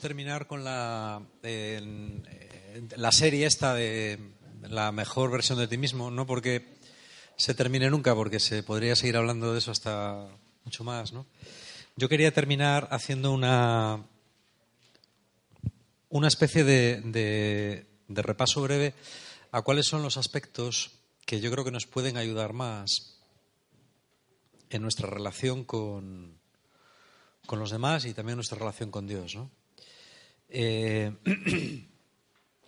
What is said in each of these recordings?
terminar con la, la serie esta de la mejor versión de ti mismo, no porque se termine nunca, porque se podría seguir hablando de eso hasta mucho más, ¿no? Yo quería terminar haciendo una, una especie de, de repaso breve a cuáles son los aspectos que yo creo que nos pueden ayudar más en nuestra relación con, con los demás y también nuestra relación con Dios. ¿no? Eh,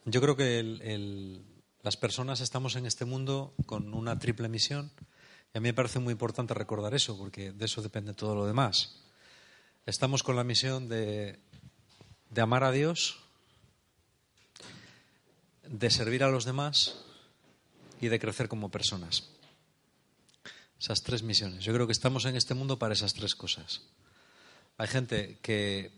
yo creo que las personas estamos en este mundo con una triple misión y a mí me parece muy importante recordar eso porque de eso depende todo lo demás. Estamos con la misión de, de amar a Dios, de servir a los demás y de crecer como personas. Esas tres misiones. Yo creo que estamos en este mundo para esas tres cosas. Hay gente que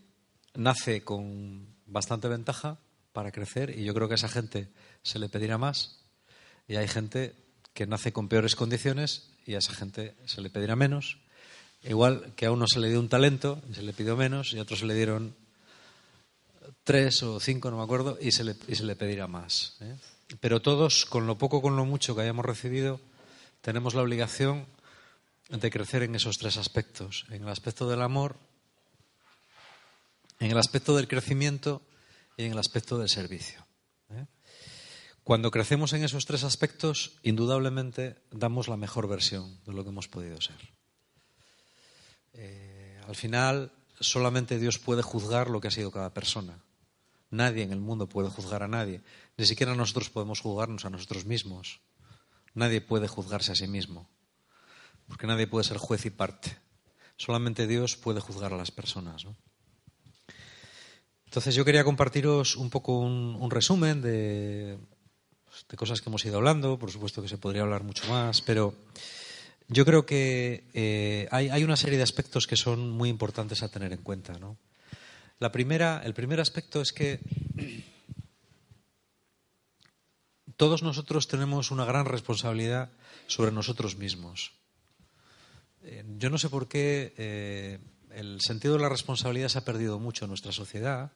nace con bastante ventaja para crecer y yo creo que a esa gente se le pedirá más. Y hay gente que nace con peores condiciones y a esa gente se le pedirá menos. Igual que a uno se le dio un talento y se le pidió menos y a otro se le dieron tres o cinco, no me acuerdo, y se le, y se le pedirá más. ¿eh? Pero todos, con lo poco, con lo mucho que hayamos recibido, tenemos la obligación de crecer en esos tres aspectos, en el aspecto del amor, en el aspecto del crecimiento y en el aspecto del servicio. ¿eh? Cuando crecemos en esos tres aspectos, indudablemente damos la mejor versión de lo que hemos podido ser. Eh, al final, solamente Dios puede juzgar lo que ha sido cada persona. Nadie en el mundo puede juzgar a nadie. Ni siquiera nosotros podemos juzgarnos a nosotros mismos. Nadie puede juzgarse a sí mismo. Porque nadie puede ser juez y parte. Solamente Dios puede juzgar a las personas. ¿no? Entonces yo quería compartiros un poco un, resumen de, cosas que hemos ido hablando, por supuesto que se podría hablar mucho más, pero yo creo que eh, hay, una serie de aspectos que son muy importantes a tener en cuenta. La primera, el primer aspecto es que todos nosotros tenemos una gran responsabilidad sobre nosotros mismos. Eh, yo no sé por qué eh, el sentido de la responsabilidad se ha perdido mucho en nuestra sociedad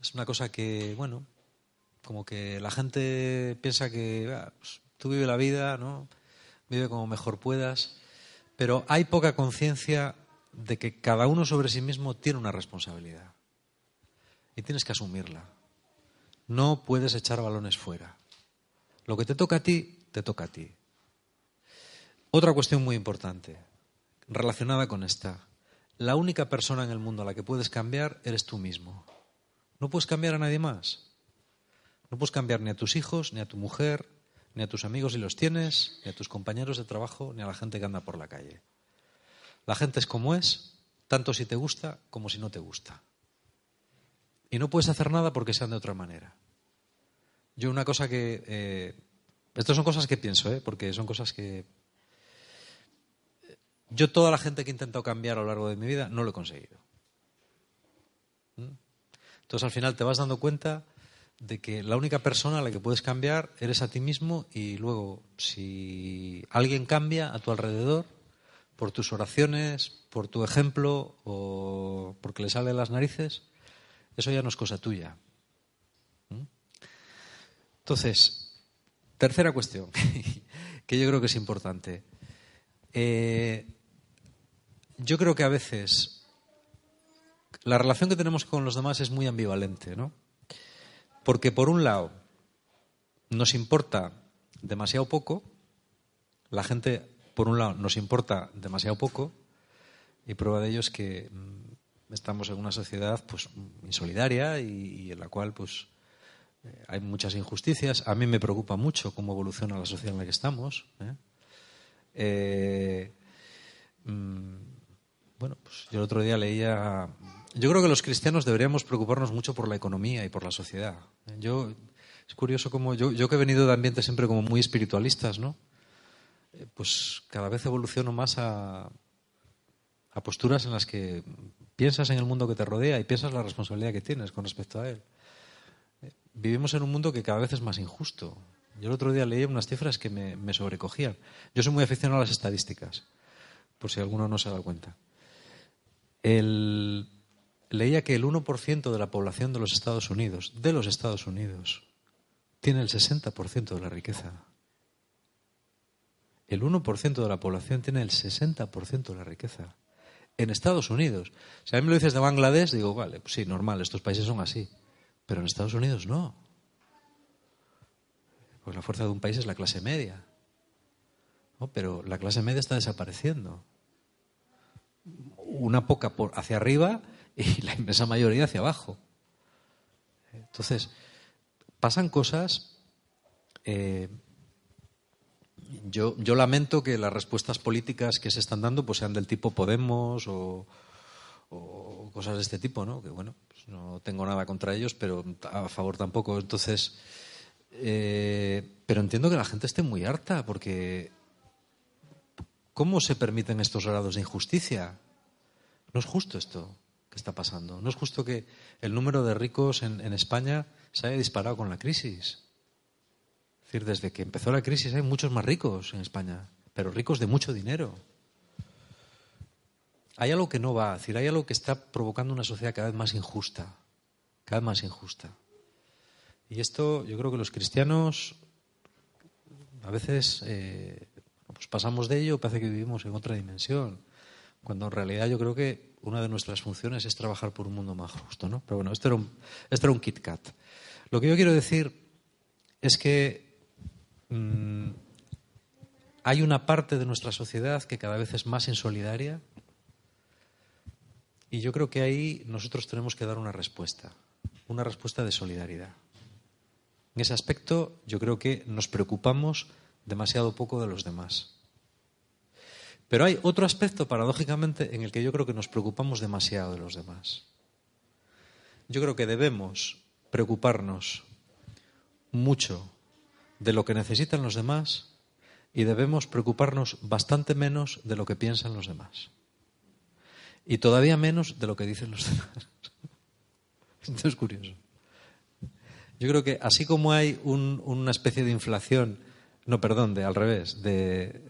es una cosa que, bueno, como que la gente piensa que ah, pues, tú vive la vida, ¿no? Vive como mejor puedas, pero hay poca conciencia de que cada uno sobre sí mismo tiene una responsabilidad y tienes que asumirla. No puedes echar balones fuera. Lo que te toca a ti, te toca a ti. Otra cuestión muy importante, relacionada con esta. La única persona en el mundo a la que puedes cambiar eres tú mismo. No puedes cambiar a nadie más. No puedes cambiar ni a tus hijos, ni a tu mujer, ni a tus amigos si los tienes, ni a tus compañeros de trabajo, ni a la gente que anda por la calle. La gente es como es, tanto si te gusta como si no te gusta. Y no puedes hacer nada porque sean de otra manera. Yo una cosa que... Eh, estas son cosas que pienso, ¿eh? porque son cosas que... Yo toda la gente que he intentado cambiar a lo largo de mi vida no lo he conseguido. Entonces al final te vas dando cuenta de que la única persona a la que puedes cambiar eres a ti mismo y luego si alguien cambia a tu alrededor por tus oraciones, por tu ejemplo o porque le sale las narices, eso ya no es cosa tuya. ¿Mm? Entonces, tercera cuestión, que yo creo que es importante. Eh, yo creo que a veces la relación que tenemos con los demás es muy ambivalente, ¿no? Porque por un lado nos importa demasiado poco, la gente por un lado nos importa demasiado poco y prueba de ello es que mm, estamos en una sociedad pues insolidaria y, en la cual pues eh, hay muchas injusticias. A mí me preocupa mucho cómo evoluciona la sociedad en la que estamos. ¿eh? Eh, mm, bueno, pues yo el otro día leía yo creo que los cristianos deberíamos preocuparnos mucho por la economía y por la sociedad. Yo, es curioso como yo, yo que he venido de ambientes siempre como muy espiritualistas, ¿no? Eh, pues cada vez evoluciono más a, posturas en las que piensas en el mundo que te rodea y piensas la responsabilidad que tienes con respecto a él. Eh, vivimos en un mundo que cada vez es más injusto. Yo el otro día leí unas cifras que me, me sobrecogían. Yo soy muy aficionado a las estadísticas, por si alguno no se ha dado cuenta. Leía que el 1% de la población de los Estados Unidos, de los Estados Unidos, tiene el 60% de la riqueza. El 1% de la población tiene el 60% de la riqueza. En Estados Unidos. Si a mí me lo dices de Bangladesh, digo, vale, pues sí, normal, estos países son así. Pero en Estados Unidos no. Pues la fuerza de un país es la clase media. Pero la clase media está desapareciendo. Una poca por hacia arriba y la inmensa mayoría hacia abajo. Entonces, pasan cosas. Eh, yo, yo, lamento que las respuestas políticas que se están dando pues sean del tipo Podemos o, cosas de este tipo, ¿no? Que bueno, pues no tengo nada contra ellos, pero a favor tampoco. Entonces, eh, pero entiendo que la gente esté muy harta porque ¿cómo se permiten estos grados de injusticia? No es justo esto está pasando. No es justo que el número de ricos en, España se haya disparado con la crisis. Es decir, desde que empezó la crisis hay muchos más ricos en España, pero ricos de mucho dinero. Hay algo que no va, hay algo que está provocando una sociedad cada vez más injusta, cada vez más injusta. Y esto yo creo que los cristianos a veces eh, pues pasamos de ello, parece que vivimos en otra dimensión, cuando en realidad yo creo que una de nuestras funciones es trabajar por un mundo más justo. ¿no? Pero bueno, esto era un, esto Kit Kat. Lo que yo quiero decir es que mm, hay una parte de nuestra sociedad que cada vez es más insolidaria y yo creo que ahí nosotros tenemos que dar una respuesta, una respuesta de solidaridad. En ese aspecto yo creo que nos preocupamos demasiado poco de los demás. Pero hay otro aspecto, paradójicamente, en el que yo creo que nos preocupamos demasiado de los demás. Yo creo que debemos preocuparnos mucho de lo que necesitan los demás y debemos preocuparnos bastante menos de lo que piensan los demás. Y todavía menos de lo que dicen los demás. Esto es curioso. Yo creo que así como hay una especie de inflación, no, perdón, de al revés, de,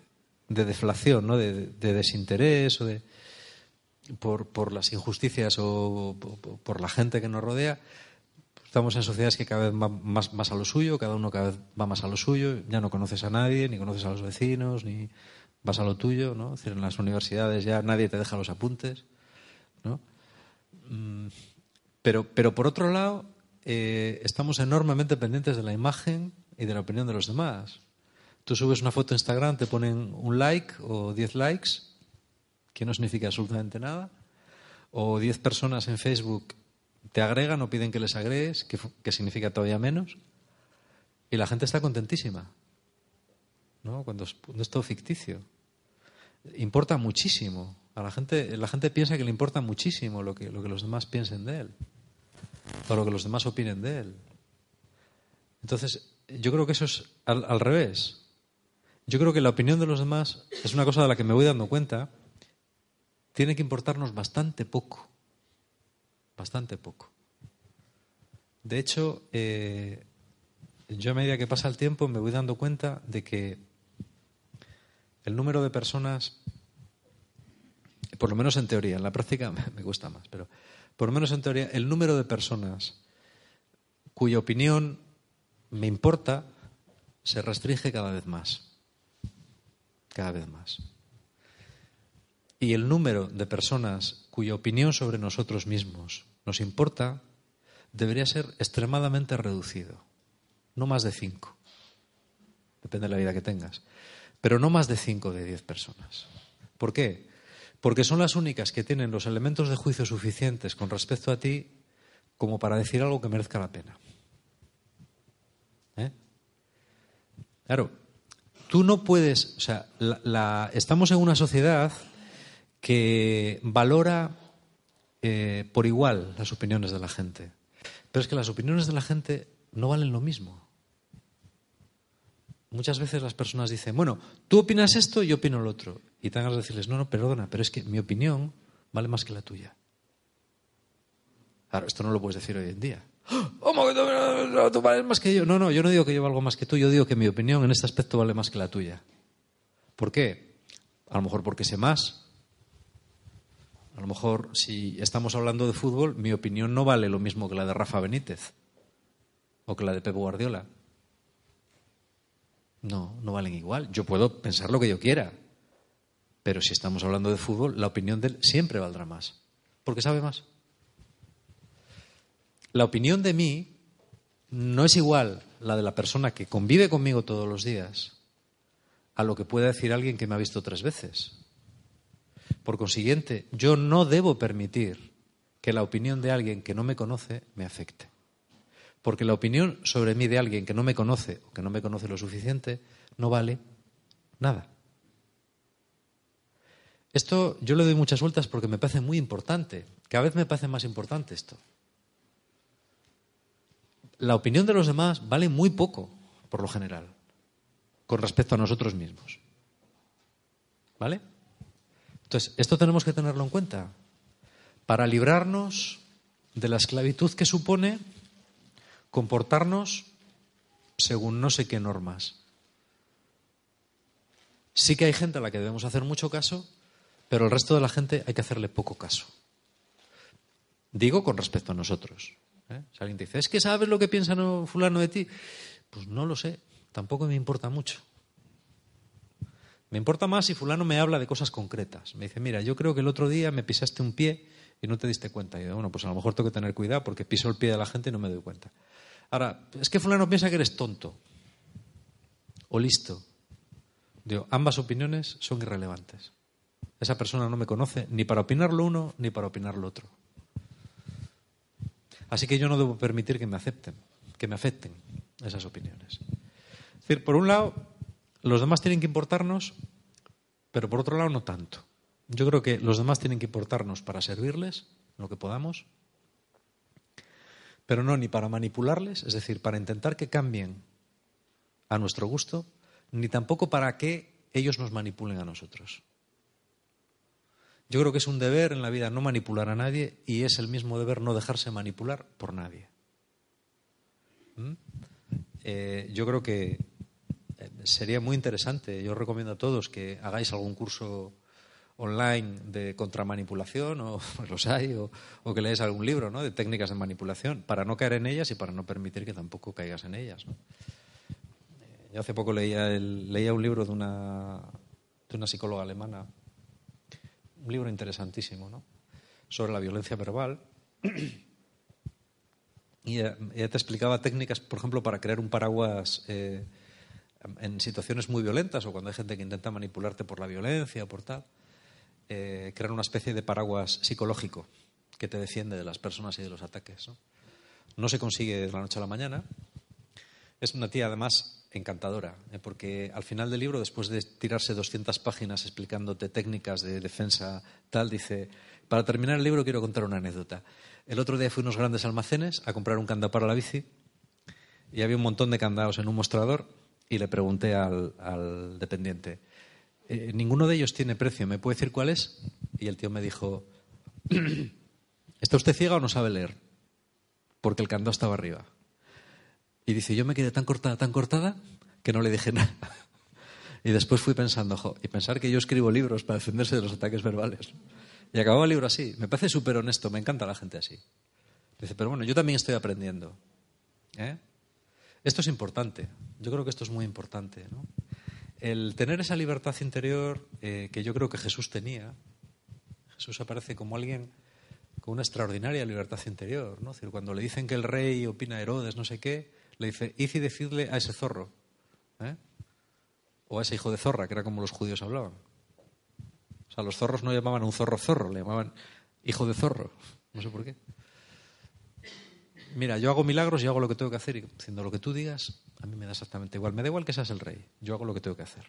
deflación, ¿no? de, desinterés o de, por, las injusticias o por, la gente que nos rodea, estamos en sociedades que cada vez van más, más, a lo suyo, cada uno cada vez va más a lo suyo, ya no conoces a nadie, ni conoces a los vecinos, ni vas a lo tuyo, ¿no? Es decir, en las universidades ya nadie te deja los apuntes, ¿no? Mm, pero, pero por otro lado, eh, estamos enormemente pendientes de la imagen y de la opinión de los demás. Tú subes una foto a Instagram, te ponen un like o diez likes, que no significa absolutamente nada, o diez personas en Facebook te agregan o piden que les agregues, que, que significa todavía menos, y la gente está contentísima, ¿no? Cuando es, todo ficticio. Importa muchísimo. A la gente, la gente piensa que le importa muchísimo lo que, lo que los demás piensen de él o lo que los demás opinen de él. Entonces, yo creo que eso es al, revés. Yo creo que la opinión de los demás es una cosa de la que me voy dando cuenta. Tiene que importarnos bastante poco. Bastante poco. De hecho, eh, yo a medida que pasa el tiempo me voy dando cuenta de que el número de personas, por lo menos en teoría, en la práctica me gusta más, pero por lo menos en teoría, el número de personas cuya opinión me importa se restringe cada vez más. Cada vez más. Y el número de personas cuya opinión sobre nosotros mismos nos importa debería ser extremadamente reducido. No más de cinco. Depende de la vida que tengas. Pero no más de cinco de diez personas. ¿Por qué? porque son las únicas que tienen los elementos de juicio suficientes con respecto a ti como para decir algo que merezca la pena. ¿Eh? Claro, tú no puedes, o sea, estamos en una sociedad que valora eh, por igual las opiniones de la gente, pero es que las opiniones de la gente no valen lo mismo. Muchas veces las personas dicen, bueno, tú opinas esto y yo opino lo otro. Y tengas que decirles, no, no, perdona, pero es que mi opinión vale más que la tuya. Claro, esto no lo puedes decir hoy en día. ¿Cómo que tú, vales más que yo? No, no, yo no digo que yo valgo más que tú, yo digo que mi opinión en este aspecto vale más que la tuya. ¿Por qué? A lo mejor porque sé más. A lo mejor, si estamos hablando de fútbol, mi opinión no vale lo mismo que la de Rafa Benítez o que la de Pep Guardiola. No, no valen igual. Yo puedo pensar lo que yo quiera, pero si estamos hablando de fútbol, la opinión de él siempre valdrá más, porque sabe más. La opinión de mí no es igual la de la persona que convive conmigo todos los días a lo que pueda decir alguien que me ha visto tres veces. Por consiguiente, yo no debo permitir que la opinión de alguien que no me conoce me afecte. Porque la opinión sobre mí de alguien que no me conoce o que no me conoce lo suficiente no vale nada. Esto yo le doy muchas vueltas porque me parece muy importante. Cada vez me parece más importante esto. La opinión de los demás vale muy poco, por lo general, con respecto a nosotros mismos. ¿Vale? Entonces, esto tenemos que tenerlo en cuenta para librarnos de la esclavitud que supone comportarnos según no sé qué normas. Sí que hay gente a la que debemos hacer mucho caso, pero el resto de la gente hay que hacerle poco caso. Digo con respecto a nosotros. ¿Eh? Si alguien dice, es que sabes lo que piensa fulano de ti, pues no lo sé, tampoco me importa mucho. Me importa más si fulano me habla de cosas concretas. Me dice, mira, yo creo que el otro día me pisaste un pie y no te diste cuenta. Y yo, bueno, pues a lo mejor tengo que tener cuidado porque piso el pie de la gente y no me doy cuenta. Ahora, es que fulano piensa que eres tonto o listo. Digo, ambas opiniones son irrelevantes. Esa persona no me conoce ni para opinar lo uno ni para opinar lo otro. Así que yo no debo permitir que me acepten, que me afecten esas opiniones. Es decir, por un lado, los demás tienen que importarnos, pero por otro lado no tanto. Yo creo que los demás tienen que importarnos para servirles, lo que podamos, pero no ni para manipularles, es decir, para intentar que cambien a nuestro gusto, ni tampoco para que ellos nos manipulen a nosotros. Yo creo que es un deber en la vida no manipular a nadie y es el mismo deber no dejarse manipular por nadie. ¿Mm? Eh, yo creo que eh, sería muy interesante. Yo recomiendo a todos que hagáis algún curso online de contramanipulación, o los hay, o, que leáis algún libro ¿no? de técnicas de manipulación, para no caer en ellas y para no permitir que tampoco caigas en ellas. Eh, yo hace poco leía, leía un libro de una, de una psicóloga alemana, un libro interesantísimo, ¿no? sobre la violencia verbal. Y ella, te explicaba técnicas, por ejemplo, para crear un paraguas eh, en situaciones muy violentas o cuando hay gente que intenta manipularte por la violencia o por tal. Eh, crear una especie de paraguas psicológico que te defiende de las personas y de los ataques. ¿no? se consigue de la noche a la mañana. Es una tía, además, encantadora, ¿eh? porque al final del libro, después de tirarse 200 páginas explicándote técnicas de defensa, tal, dice, para terminar el libro quiero contar una anécdota. El otro día fui a unos grandes almacenes a comprar un candado para la bici y había un montón de candados en un mostrador y le pregunté al dependiente, eh, ninguno de ellos tiene precio, ¿me puede decir cuál es? Y el tío me dijo, ¿está usted ciega o no sabe leer? Porque el candado estaba arriba. Y dice, yo me quedé tan cortada, tan cortada, que no le dije nada. Y después fui pensando, jo, y pensar que yo escribo libros para defenderse de los ataques verbales. Y acababa el libro así. Me parece súper honesto, me encanta la gente así. Dice, pero bueno, yo también estoy aprendiendo. ¿eh? Esto es importante. Yo creo que esto es muy importante. ¿no? el tener esa libertad interior eh, que yo creo que Jesús tenía, Jesús aparece como alguien con una extraordinaria libertad interior. ¿no? decir, cuando le dicen que el rey opina a Herodes, no sé qué, le dice, id y decidle a ese zorro, ¿eh? o a ese hijo de zorra, que era como los judíos hablaban. O sea, los zorros no llamaban un zorro zorro, le llamaban hijo de zorro. No sé por qué. Mira, yo hago milagros y hago lo que tengo que hacer y haciendo lo que tú digas, a mí me da exactamente igual. Me da igual que seas el rey. Yo hago lo que tengo que hacer.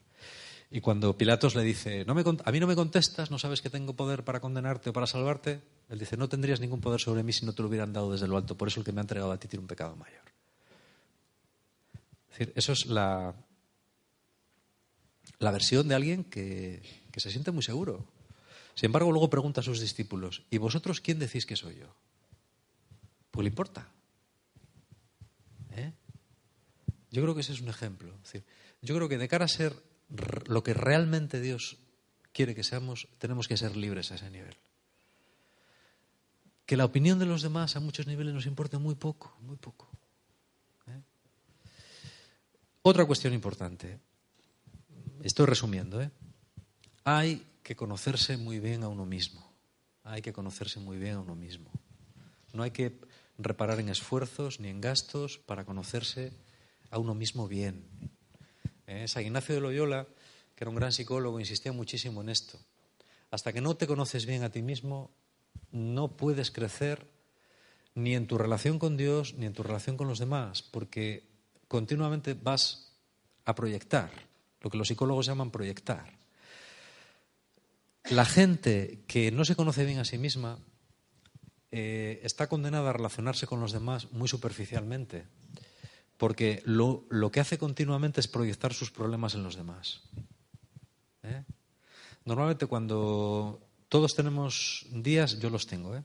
Y cuando Pilatos le dice, no me, a mí no me contestas, no sabes que tengo poder para condenarte o para salvarte, él dice, no tendrías ningún poder sobre mí si no te lo hubieran dado desde lo alto. Por eso el que me ha entregado a ti tiene un pecado mayor. Es decir, eso es la, la versión de alguien que, que se siente muy seguro. Sin embargo, luego pregunta a sus discípulos, ¿y vosotros quién decís que soy yo? Pues le importa. ¿Eh? Yo creo que ese es un ejemplo. yo creo que de cara a ser lo que realmente Dios quiere que seamos, tenemos que ser libres a ese nivel. que la opinión de los demás a muchos niveles nos importa muy poco, muy poco. Otra cuestión importante. Estoy resumiendo. ¿eh? Hay que conocerse muy bien a uno mismo. Hay que conocerse muy bien a uno mismo. No hay que reparar en esfuerzos ni en gastos para conocerse a uno mismo bien. ¿Eh? San Ignacio de Loyola, que era un gran psicólogo, insistía muchísimo en esto. Hasta que no te conoces bien a ti mismo, no puedes crecer ni en tu relación con Dios ni en tu relación con los demás, porque continuamente vas a proyectar, lo que los psicólogos llaman proyectar. La gente que no se conoce bien a sí misma eh, está condenada a relacionarse con los demás muy superficialmente, porque lo, que hace continuamente es proyectar sus problemas en los demás. ¿eh? Normalmente cuando todos tenemos días, yo los tengo. ¿eh?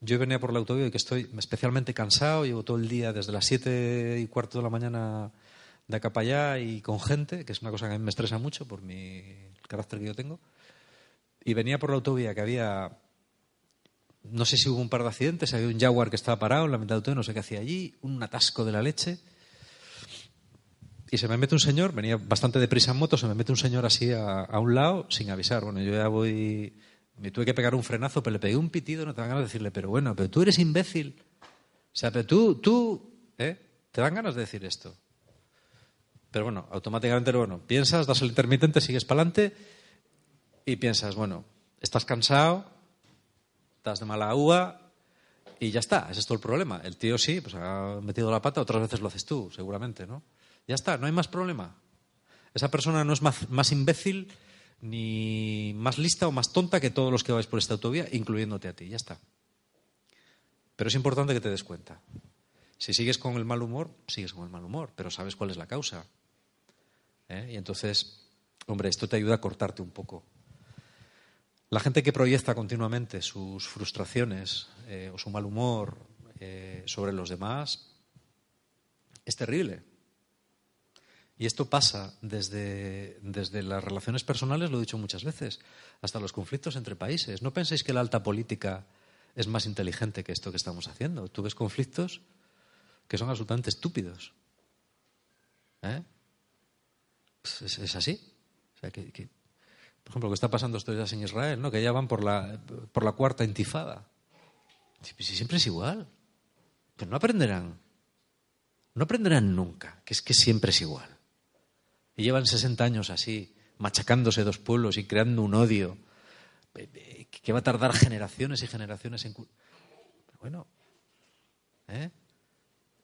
Yo venía por la autovía y que estoy especialmente cansado, llevo todo el día desde las siete y cuarto de la mañana de acá para allá y con gente, que es una cosa que a mí me estresa mucho por mi, el carácter que yo tengo. Y venía por la autovía que había, no sé si hubo un par de accidentes, había un Jaguar que estaba parado en la mitad de no sé qué hacía allí, un atasco de la leche. Y se me mete un señor, venía bastante deprisa en moto, se me mete un señor así a, un lado sin avisar. Bueno, yo ya voy, me tuve que pegar un frenazo, pero le pegué un pitido, no te dan ganas de decirle, pero bueno, pero tú eres imbécil. O sea, pero tú, tú, ¿eh? Te dan ganas de decir esto. Pero bueno, automáticamente, bueno, piensas, das el intermitente, sigues para adelante y piensas, bueno, estás cansado, estás de mala uva y ya está, es todo el problema. El tío sí, pues ha metido la pata, otras veces lo haces tú, seguramente, ¿no? Ya está, no hay más problema. Esa persona no es más, imbécil ni más lista o más tonta que todos los que vais por esta autovía, incluyéndote a ti. Ya está. Pero es importante que te des cuenta. Si sigues con el mal humor, sigues con el mal humor, pero sabes cuál es la causa. ¿Eh? Y entonces, hombre, esto te ayuda a cortarte un poco. La gente que proyecta continuamente sus frustraciones eh, o su mal humor eh, sobre los demás es terrible. Y esto pasa desde, desde, las relaciones personales, lo he dicho muchas veces, hasta los conflictos entre países. No penséis que la alta política es más inteligente que esto que estamos haciendo. Tú ves conflictos que son absolutamente estúpidos. ¿Eh? Pues es, así. por ejemplo, lo que está pasando estos días en Israel, ¿no? que ya van por la, por la cuarta intifada. Si siempre es igual. Pero no aprenderán. No aprenderán nunca, que es que siempre es igual. Y llevan 60 años así, machacándose dos pueblos y creando un odio eh, eh, que va a tardar generaciones y generaciones en... bueno, ¿eh?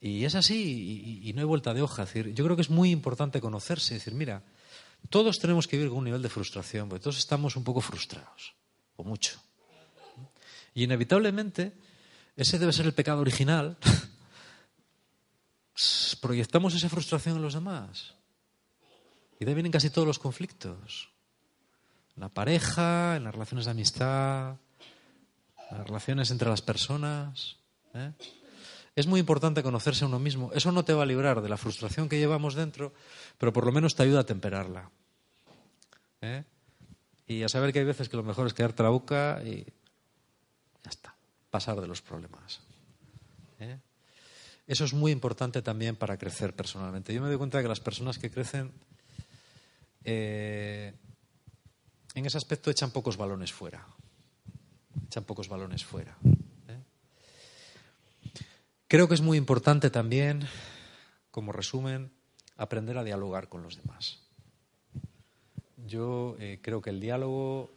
Y es así y, no hay vuelta de hoja. yo creo que es muy importante conocerse y decir, mira, todos tenemos que vivir con un nivel de frustración, porque todos estamos un poco frustrados, o mucho. Y inevitablemente, ese debe ser el pecado original. Proyectamos esa frustración en los demás. Y de ahí vienen casi todos los conflictos. En la pareja, en las relaciones de amistad, en las relaciones entre las personas. ¿eh? Es muy importante conocerse a uno mismo. Eso no te va a librar de la frustración que llevamos dentro, pero por lo menos te ayuda a temperarla. ¿eh? Y a saber que hay veces que lo mejor es quedarte la boca y ya está, pasar de los problemas. ¿eh? Eso es muy importante también para crecer personalmente. Yo me doy cuenta de que las personas que crecen eh, en ese aspecto echan pocos balones fuera. Echan pocos balones fuera. ¿eh? Creo que es muy importante también, como resumen, aprender a dialogar con los demás. Yo eh, creo que el diálogo,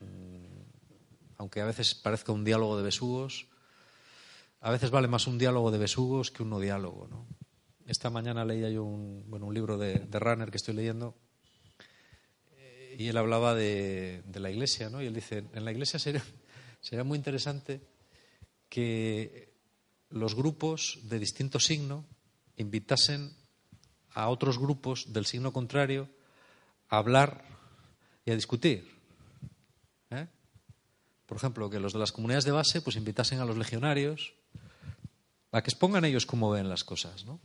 mm, aunque a veces parezca un diálogo de besugos, a veces vale más un diálogo de besugos que un no diálogo. Esta mañana leía yo un, bueno, un libro de, de Runner que estoy leyendo y él hablaba de, la iglesia, ¿no? Y él dice, en la iglesia sería, muy interesante que los grupos de distinto signo invitasen a otros grupos del signo contrario a hablar y a discutir. ¿eh? Por ejemplo, que los de las comunidades de base pues invitasen a los legionarios a que expongan ellos cómo ven las cosas, ¿no?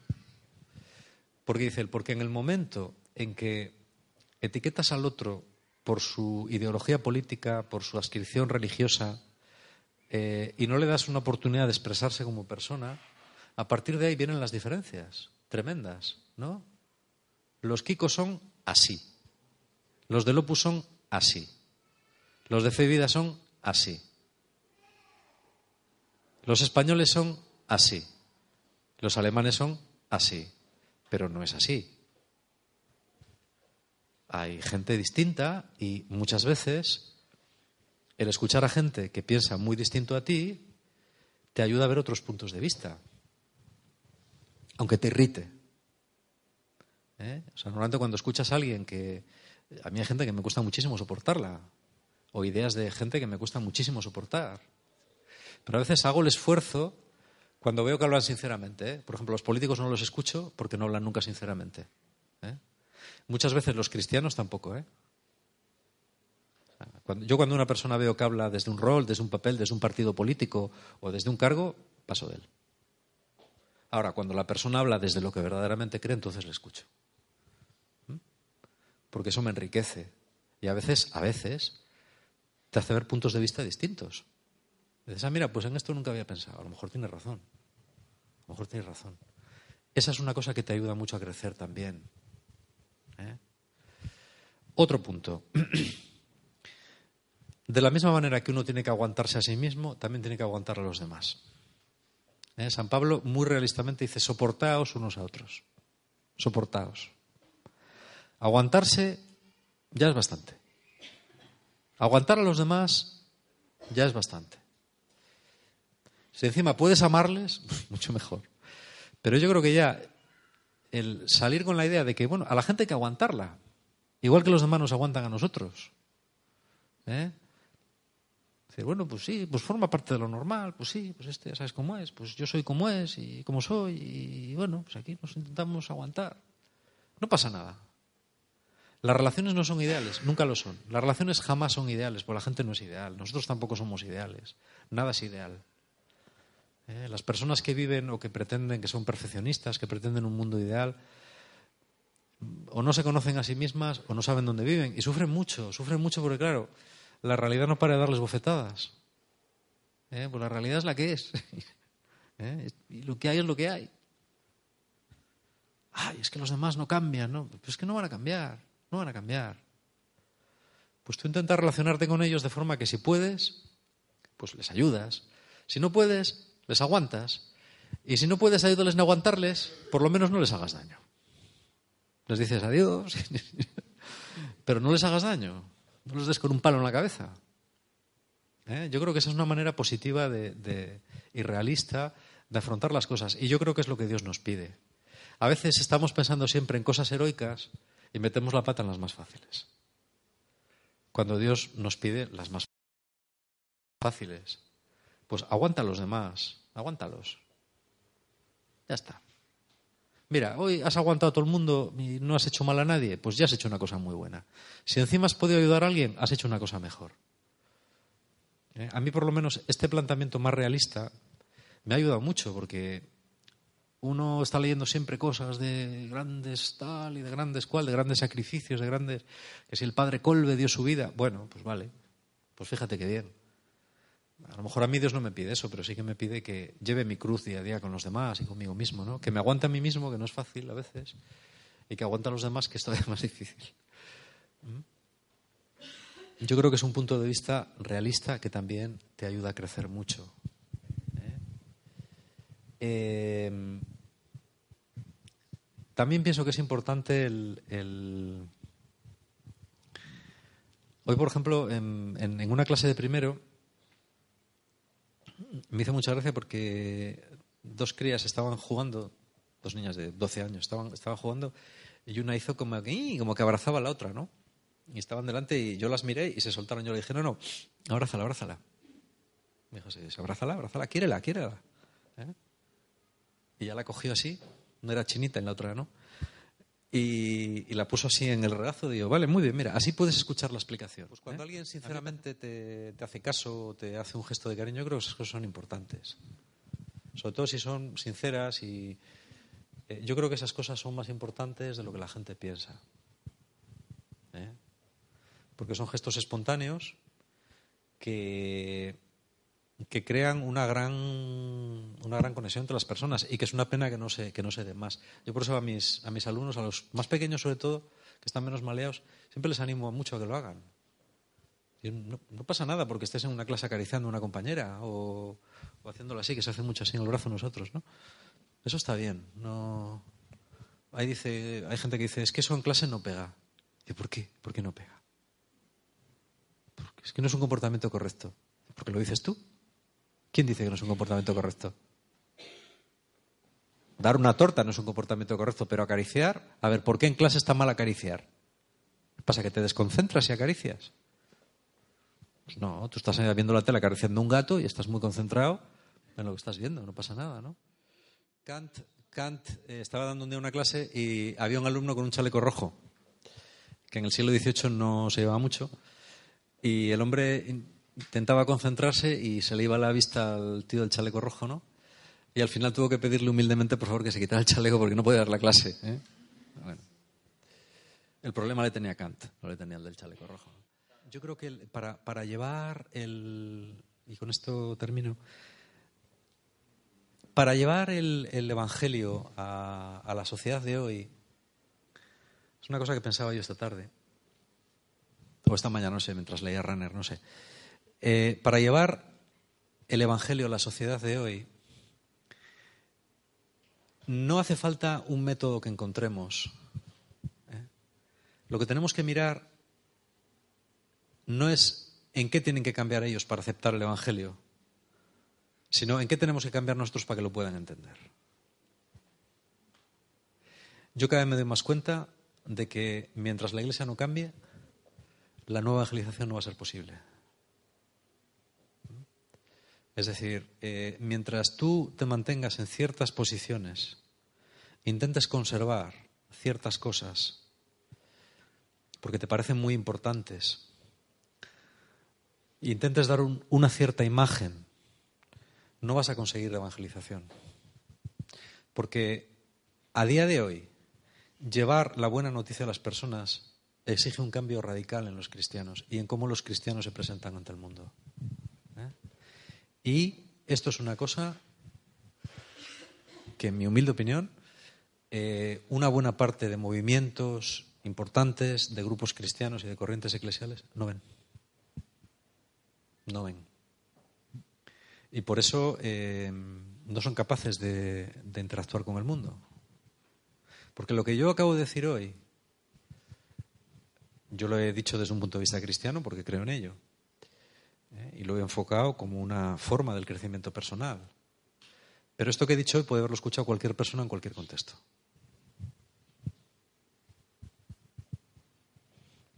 Porque dice él, porque en el momento en que etiquetas al otro por su ideología política, por su adscripción religiosa, eh, y no le das una oportunidad de expresarse como persona, a partir de ahí vienen las diferencias tremendas, ¿no? Los Kikos son así. Los de Lopus son así. Los de Fevida son así. Los españoles son así. Los alemanes son así. Pero no es así. Hay gente distinta y muchas veces el escuchar a gente que piensa muy distinto a ti te ayuda a ver otros puntos de vista, aunque te irrite. ¿Eh? O sea, normalmente cuando escuchas a alguien que... A mí hay gente que me cuesta muchísimo soportarla, o ideas de gente que me cuesta muchísimo soportar. Pero a veces hago el esfuerzo cuando veo que hablan sinceramente. ¿eh? Por ejemplo, los políticos no los escucho porque no hablan nunca sinceramente. ¿eh? Muchas veces los cristianos tampoco. ¿eh? yo cuando una persona veo que habla desde un rol, desde un papel, desde un partido político o desde un cargo, paso de él. Ahora, cuando la persona habla desde lo que verdaderamente cree, entonces le escucho. ¿Mm? Porque eso me enriquece. Y a veces, a veces, te hace ver puntos de vista distintos. dices, ah, mira, pues en esto nunca había pensado. A lo mejor tiene razón. A lo mejor tiene razón. Esa es una cosa que te ayuda mucho a crecer también. ¿Eh? Otro punto. De la misma manera que uno tiene que aguantarse a sí mismo, también tiene que aguantar a los demás. ¿Eh? San Pablo muy realistamente dice, soportaos unos a otros. Soportaos. Aguantarse ya es bastante. Aguantar a los demás ya es bastante. Si encima puedes amarles, mucho mejor. Pero yo creo que ya el salir con la idea de que, bueno, a la gente hay que aguantarla, igual que los demás nos aguantan a nosotros. ¿Eh? bueno, pues sí, pues forma parte de lo normal, pues sí, pues este ya sabes cómo es, pues yo soy como es y como soy, y bueno, pues aquí nos intentamos aguantar. No pasa nada. Las relaciones no son ideales, nunca lo son. Las relaciones jamás son ideales, porque la gente no es ideal. Nosotros tampoco somos ideales. Nada es ideal. ¿Eh? Las personas que viven o que pretenden que son perfeccionistas, que pretenden un mundo ideal, o no se conocen a sí mismas o no saben dónde viven y sufren mucho, sufren mucho porque claro, la realidad no para de darles bofetadas. ¿Eh? Pues la realidad es la que es. ¿Eh? Y lo que hay es lo que hay. Ay, es que los demás no cambian, ¿no? Pues es que no van a cambiar, no van a cambiar. Pues tú intentas relacionarte con ellos de forma que si puedes, pues les ayudas. Si no puedes, les aguantas. Y si no puedes ayudarles a aguantarles, por lo menos no les hagas daño. Les dices adiós, pero no les hagas daño. No los des con un palo en la cabeza. ¿Eh? Yo creo que esa es una manera positiva y realista de afrontar las cosas. Y yo creo que es lo que Dios nos pide. A veces estamos pensando siempre en cosas heroicas y metemos la pata en las más fáciles. Cuando Dios nos pide las más fáciles, pues aguanta a los demás, aguántalos. Ya está. Mira, hoy has aguantado a todo el mundo y no has hecho mal a nadie, pues ya has hecho una cosa muy buena. Si encima has podido ayudar a alguien, has hecho una cosa mejor. ¿Eh? A mí, por lo menos, este planteamiento más realista me ha ayudado mucho porque uno está leyendo siempre cosas de grandes tal y de grandes cual, de grandes sacrificios, de grandes. que si el padre Colbe dio su vida, bueno, pues vale, pues fíjate qué bien. A lo mejor a mí Dios no me pide eso, pero sí que me pide que lleve mi cruz día a día con los demás y conmigo mismo, ¿no? Que me aguante a mí mismo, que no es fácil a veces, y que aguante a los demás, que es todavía más difícil. Yo creo que es un punto de vista realista que también te ayuda a crecer mucho. ¿eh? Eh, también pienso que es importante el... Hoy, por ejemplo, en una clase de primero, me hizo mucha gracia porque dos crías estaban jugando, dos niñas de 12 años estaban, estaban jugando y una hizo como que, como que abrazaba a la otra, ¿no? Y estaban delante y yo las miré y se soltaron. Yo le dije, no, no, abrázala, abrázala. Me dijo, sí, abrázala, abrázala, quiérela, quiérela. ¿Eh? Y ya la cogió así, no era chinita en la otra, ¿no? Y, la puso así en el regazo. Digo, vale, muy bien, mira, así puedes escuchar la explicación. Pues cuando ¿Eh? alguien sinceramente te, hace caso, te hace un gesto de cariño, yo creo que esas cosas son importantes. Sobre todo si son sinceras y. Eh, yo creo que esas cosas son más importantes de lo que la gente piensa. ¿Eh? Porque son gestos espontáneos que, que crean una gran, una gran conexión entre las personas y que es una pena que no se, que no se den más. Yo por eso a mis, a mis alumnos, a los más pequeños sobre todo, que están menos maleados, siempre les animo mucho a que lo hagan. No, pasa nada porque estés en una clase acariciando a una compañera o, o, haciéndolo así, que se hace mucho así en el brazo nosotros, ¿no? Eso está bien. No... Ahí dice, hay gente que dice, es que eso en clase no pega. ¿Y por qué? ¿Por qué no pega? Porque es que no es un comportamiento correcto. ¿Porque lo dices tú? ¿Quién dice que no es un comportamiento correcto? Dar una torta no es un comportamiento correcto, pero acariciar, a ver, ¿por qué en clase está mal acariciar? ¿Qué pasa? ¿Que te desconcentras y acaricias? Pues no, tú estás viendo la tele acariciando un gato y estás muy concentrado en lo que estás viendo, no pasa nada, ¿no? Kant, Kant eh, estaba dando un día una clase y había un alumno con un chaleco rojo, que en el siglo XVIII no se llevaba mucho, y el hombre intentaba concentrarse y se le iba la vista al tío del chaleco rojo, ¿no? Y al final tuvo que pedirle humildemente, por favor, que se quitara el chaleco porque no podía dar la clase. ¿eh? El problema le tenía Kant, no le tenía el del chaleco rojo. Yo creo que para, para llevar el... Y con esto termino. Para llevar el, el Evangelio a, a la sociedad de hoy, es una cosa que pensaba yo esta tarde, o esta mañana, no sé, mientras leía Runner, no sé. Eh, para llevar el Evangelio a la sociedad de hoy, no hace falta un método que encontremos. ¿eh? Lo que tenemos que mirar no es en qué tienen que cambiar ellos para aceptar el Evangelio, sino en qué tenemos que cambiar nosotros para que lo puedan entender. Yo cada vez me doy más cuenta de que mientras la Iglesia no cambie, la nueva evangelización no va a ser posible. Es decir, eh, mientras tú te mantengas en ciertas posiciones, intentes conservar ciertas cosas, porque te parecen muy importantes, e intentes dar una cierta imagen, no vas a conseguir la evangelización. Porque a día de hoy, llevar la buena noticia a las personas exige un cambio radical en los cristianos y en cómo los cristianos se presentan ante el mundo. Y esto es una cosa que, en mi humilde opinión, eh, una buena parte de movimientos importantes, de grupos cristianos y de corrientes eclesiales, no ven. No ven. Y por eso eh, no son capaces de, de interactuar con el mundo. Porque lo que yo acabo de decir hoy, yo lo he dicho desde un punto de vista cristiano porque creo en ello. ¿Eh? y lo he enfocado como una forma del crecimiento personal. Pero esto que he dicho hoy puede haberlo escuchado cualquier persona en cualquier contexto.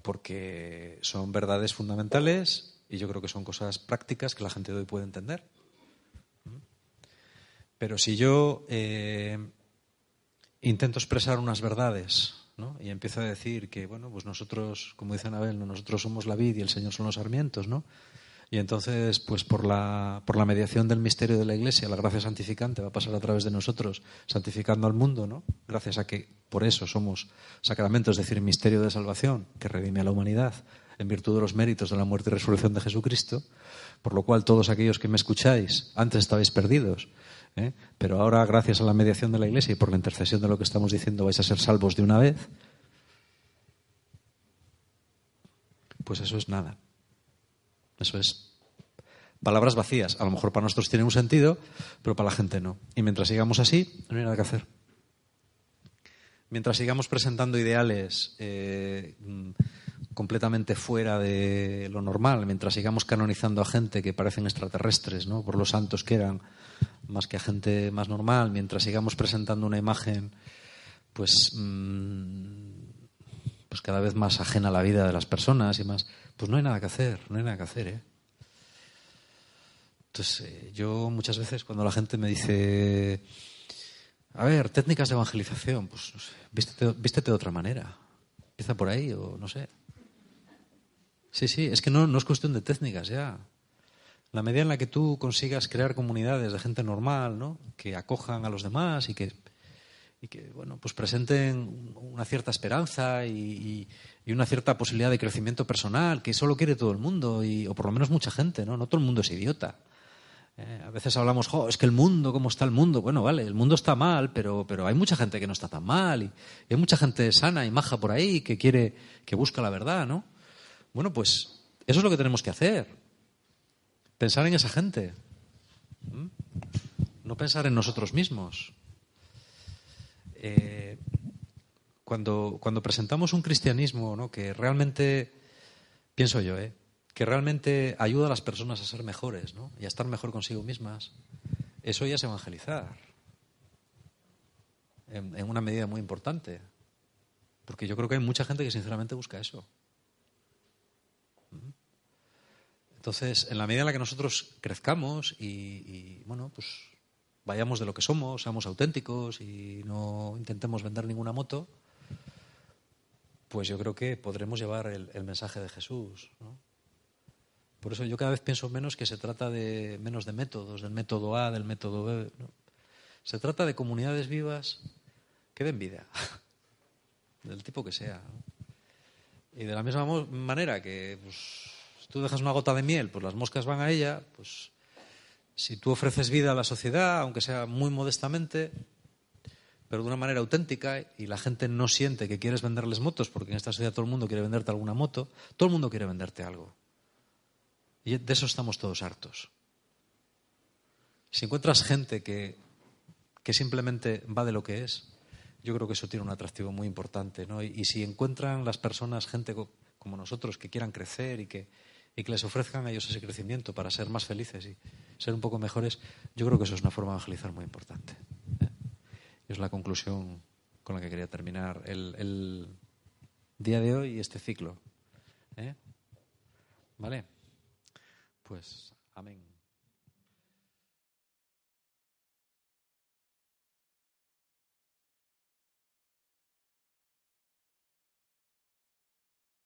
Porque son verdades fundamentales y yo creo que son cosas prácticas que la gente de hoy puede entender. Pero si yo eh, intento expresar unas verdades y empiezo a decir que, bueno, pues nosotros, como dice Anabel, nosotros somos la vid y el Señor son los sarmientos, ¿no? Y entonces, pues por la, por la mediación del misterio de la Iglesia, la gracia santificante va a pasar a través de nosotros, santificando al mundo, ¿no? Gracias a que por eso somos sacramentos, es decir, misterio de salvación que redime a la humanidad en virtud de los méritos de la muerte y resurrección de Jesucristo, por lo cual todos aquellos que me escucháis, antes estabais perdidos, ¿eh? pero ahora gracias a la mediación de la Iglesia y por la intercesión de lo que estamos diciendo vais a ser salvos de una vez, pues eso es nada. Eso es palabras vacías. A lo mejor para nosotros tiene un sentido, pero para la gente no. Y mientras sigamos así, no hay nada que hacer. Mientras sigamos presentando ideales eh, completamente fuera de lo normal, mientras sigamos canonizando a gente que parecen extraterrestres, ¿no? por los santos que eran, más que a gente más normal, mientras sigamos presentando una imagen, pues, mm, pues cada vez más ajena a la vida de las personas y más, pues no hay nada que hacer, no hay nada que hacer, ¿eh? Entonces, eh, yo muchas veces cuando la gente me dice, a ver, técnicas de evangelización, pues no sé, vístete, de otra manera. Empieza por ahí o no sé. Sí, sí, es que no, no es cuestión de técnicas ya. La medida en la que tú consigas crear comunidades de gente normal, ¿no? Que acojan a los demás y que y que bueno pues presenten una cierta esperanza y, una cierta posibilidad de crecimiento personal que eso lo quiere todo el mundo y, o por lo menos mucha gente no no todo el mundo es idiota Eh, a veces hablamos, jo, es que el mundo, ¿cómo está el mundo? Bueno, vale, el mundo está mal, pero, pero hay mucha gente que no está tan mal y, hay mucha gente sana y maja por ahí que quiere, que busca la verdad, ¿no? Bueno, pues eso es lo que tenemos que hacer. Pensar en esa gente. No pensar en nosotros mismos. Eh, cuando, cuando presentamos un cristianismo ¿no? que realmente, pienso yo, ¿eh? que realmente ayuda a las personas a ser mejores ¿no? y a estar mejor consigo mismas, eso ya es evangelizar. En, una medida muy importante. Porque yo creo que hay mucha gente que sinceramente busca eso. Entonces, en la medida en la que nosotros crezcamos y bueno, pues vayamos de lo que somos, seamos auténticos y no intentemos vender ninguna moto, pues yo creo que podremos llevar el, mensaje de Jesús. ¿no? Por eso yo cada vez pienso menos que se trata de menos de métodos, del método A, del método B. Se trata de comunidades vivas que den vida, del tipo que sea. Y de la misma manera que pues, tú dejas una gota de miel, pues las moscas van a ella, pues si tú ofreces vida a la sociedad, aunque sea muy modestamente, pero de una manera auténtica y la gente no siente que quieres venderles motos, porque en esta sociedad todo el mundo quiere venderte alguna moto, todo el mundo quiere venderte algo. Y de eso estamos todos hartos. Si encuentras gente que, que simplemente va de lo que es, yo creo que eso tiene un atractivo muy importante. ¿no? Y, si encuentran las personas, gente como nosotros, que quieran crecer y que, y que les ofrezcan a ellos ese crecimiento para ser más felices y ser un poco mejores, yo creo que eso es una forma de evangelizar muy importante es la conclusión con la que quería terminar el, día de hoy y este ciclo. ¿Eh? ¿Vale? Pues